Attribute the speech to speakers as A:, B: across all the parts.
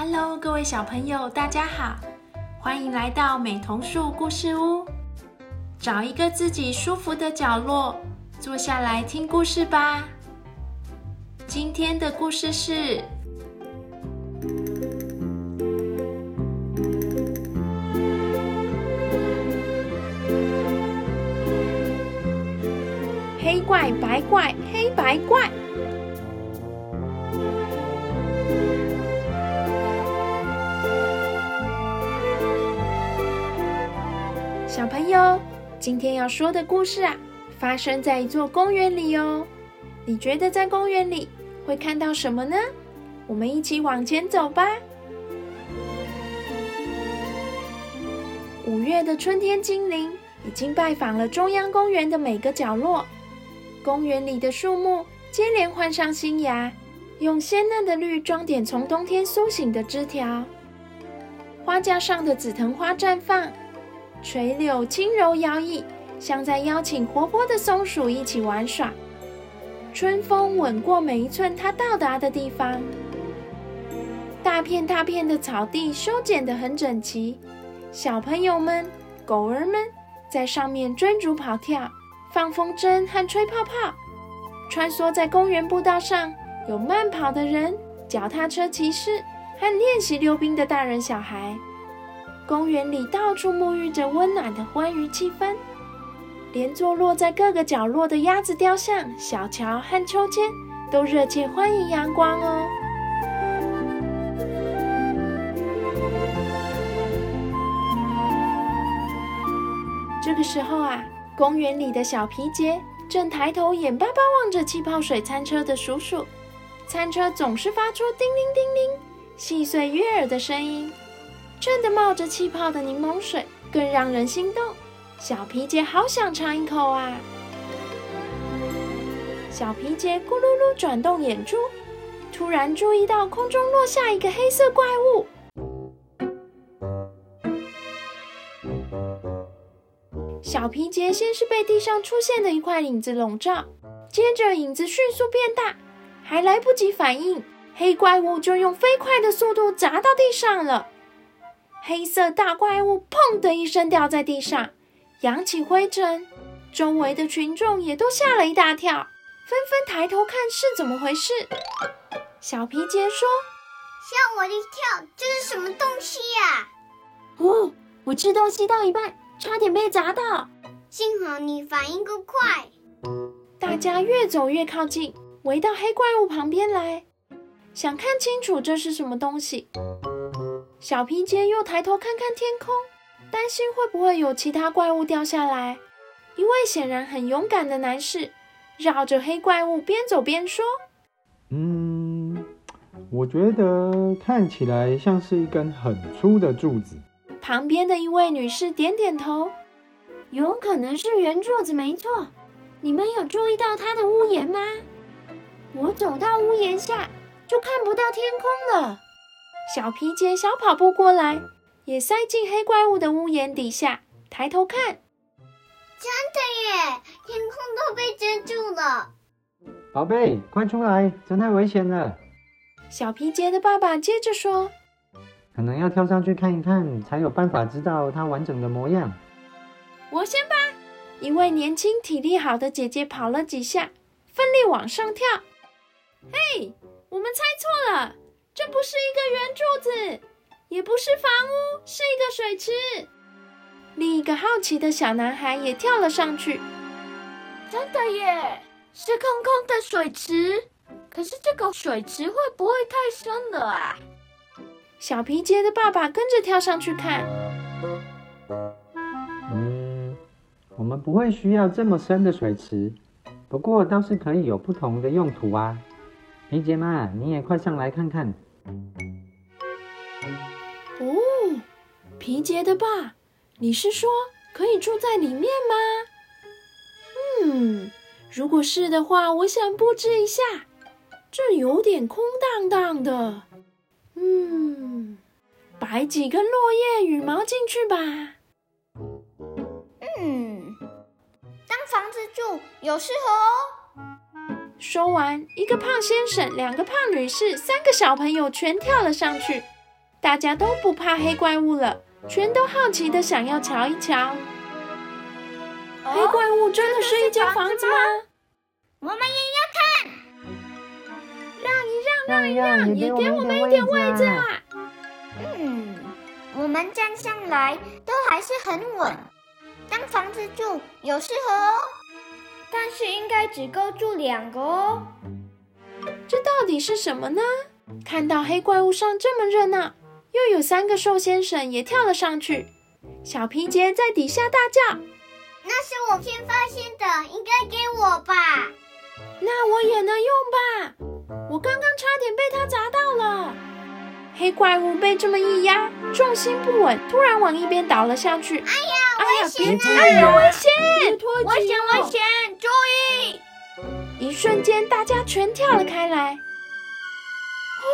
A: Hello，各位小朋友，大家好，欢迎来到美童树故事屋。找一个自己舒服的角落，坐下来听故事吧。今天的故事是《
B: 黑怪白怪黑白怪》。小朋友，今天要说的故事啊，发生在一座公园里哦。你觉得在公园里会看到什么呢？我们一起往前走吧。五月的春天精灵已经拜访了中央公园的每个角落。公园里的树木接连换上新芽，用鲜嫩的绿装点从冬天苏醒的枝条。花架上的紫藤花绽放。垂柳轻柔摇曳，像在邀请活泼的松鼠一起玩耍。春风吻过每一寸它到达的地方。大片大片的草地修剪得很整齐，小朋友们、狗儿们在上面追逐跑跳，放风筝和吹泡泡。穿梭在公园步道上，有慢跑的人、脚踏车骑士和练习溜冰的大人小孩。公园里到处沐浴着温暖的欢愉气氛，连坐落在各个角落的鸭子雕像、小桥和秋千都热切欢迎阳光哦。这个时候啊，公园里的小皮杰正抬头眼巴巴望着气泡水餐车的叔叔，餐车总是发出叮铃叮铃、细碎悦耳的声音。正的冒着气泡的柠檬水更让人心动，小皮杰好想尝一口啊！小皮杰咕噜噜转动眼珠，突然注意到空中落下一个黑色怪物。小皮杰先是被地上出现的一块影子笼罩，接着影子迅速变大，还来不及反应，黑怪物就用飞快的速度砸到地上了。黑色大怪物砰的一声掉在地上，扬起灰尘，周围的群众也都吓了一大跳，纷纷抬头看是怎么回事。小皮杰说：“
C: 吓我一跳，这是什么东西呀？”“
B: 哦，我吃东西到一半，差点被砸到，
C: 幸好你反应够快。”
B: 大家越走越靠近，围到黑怪物旁边来，想看清楚这是什么东西。小皮杰又抬头看看天空，担心会不会有其他怪物掉下来。一位显然很勇敢的男士绕着黑怪物边走边说：“
D: 嗯，我觉得看起来像是一根很粗的柱子。”
B: 旁边的一位女士点点头：“有可能是圆柱子，没错。你们有注意到它的屋檐吗？我走到屋檐下，就看不到天空了。”小皮杰小跑步过来，也塞进黑怪物的屋檐底下，抬头看，
C: 真的耶，天空都被遮住了。
D: 宝贝，快出来，真太危险了。
B: 小皮杰的爸爸接着说：“
D: 可能要跳上去看一看，才有办法知道它完整的模样。”
B: 我先吧。一位年轻体力好的姐姐跑了几下，奋力往上跳。嘿，我们猜错了。这不是一个圆柱子，也不是房屋，是一个水池。另一个好奇的小男孩也跳了上去。
E: 真的耶，是空空的水池。可是这个水池会不会太深了啊？
B: 小皮杰的爸爸跟着跳上去看。
D: 嗯，我们不会需要这么深的水池，不过倒是可以有不同的用途啊。皮杰妈，你也快上来看看。
B: 哦，皮杰的爸，你是说可以住在里面吗？嗯，如果是的话，我想布置一下。这有点空荡荡的。嗯，摆几根落叶、羽毛进去吧。
C: 嗯，当房子住有适合哦。
B: 说完，一个胖先生、两个胖女士、三个小朋友全跳了上去。大家都不怕黑怪物了，全都好奇的想要瞧一瞧。黑怪物真的是一间房子吗？
C: 我们也要看。
B: 让一让，让一
D: 让
B: 让，也给我们一点位置啊！
C: 嗯，我们站上来都还是很稳，当房子住有适合哦，但是应该只够住两个哦。
B: 这到底是什么呢？看到黑怪物上这么热闹，又有三个瘦先生也跳了上去。小皮杰在底下大叫
C: 那是我先发现的，应该给我吧？：“
B: 那我也能用吧？我刚刚差点被他砸到了。”黑怪物被这么一压，重心不稳，突然往一边倒了下去。哎呀，哎呀，别
D: 别
B: 哎呀，危险！
C: 危险危险！注意！
B: 一瞬间，大家全跳了开来。哦，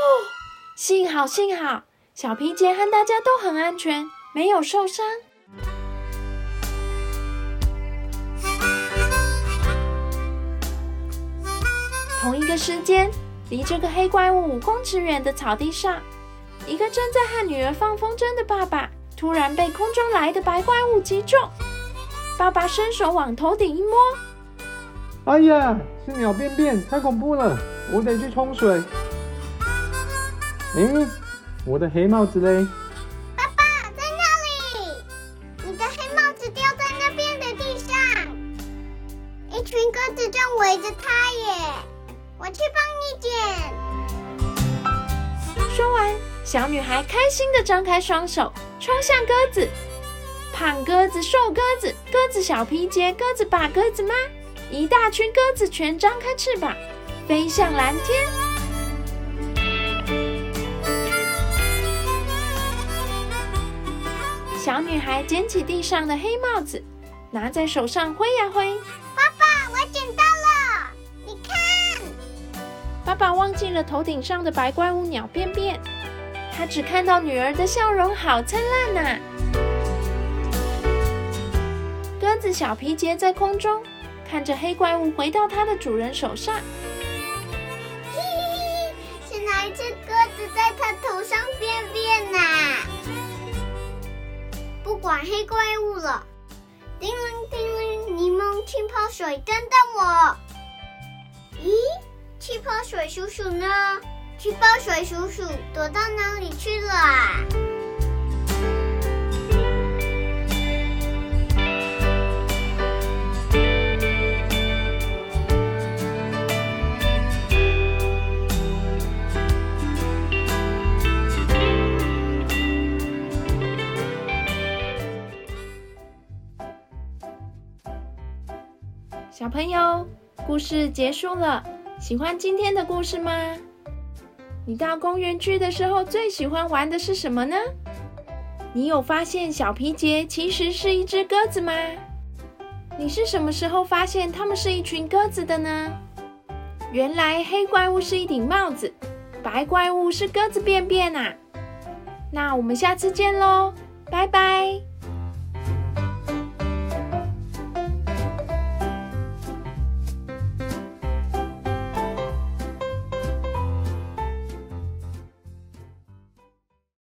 B: 幸好幸好，小皮杰和大家都很安全，没有受伤。同一个时间，离这个黑怪物五公尺远的草地上，一个正在和女儿放风筝的爸爸，突然被空中来的白怪物击中。爸爸伸手往头顶一摸，
D: 哎呀，是鸟便便，太恐怖了，我得去冲水。诶，我的黑帽子嘞？
C: 爸爸在那里，你的黑帽子掉在那边的地上，一群鸽子正围着它耶，我去帮你捡。
B: 说完，小女孩开心的张开双手，冲向鸽子。胖鸽子、瘦鸽子、鸽子小皮杰、鸽子爸、鸽子妈，一大群鸽子全张开翅膀，飞向蓝天。小女孩捡起地上的黑帽子，拿在手上挥呀挥。
C: 爸爸，我捡到了，你看。
B: 爸爸忘记了头顶上的白怪物鸟便便，他只看到女儿的笑容好灿烂呐、鸽子小皮杰在空中看着黑怪物回到它的主人手上，
C: 嘿嘿嘿，是哪一只鸽子在它头上便便呐、不管黑怪物了，叮铃叮铃，柠檬气泡水，等等我。咦，气泡水叔叔呢？气泡水叔叔躲到哪里去了啊？
B: 小朋友，故事结束了，喜欢今天的故事吗？你到公园去的时候，最喜欢玩的是什么呢？你有发现小皮杰其实是一只鸽子吗？你是什么时候发现它们是一群鸽子的呢？原来黑怪物是一顶帽子，白怪物是鸽子便便啊！那我们下次见喽，拜拜。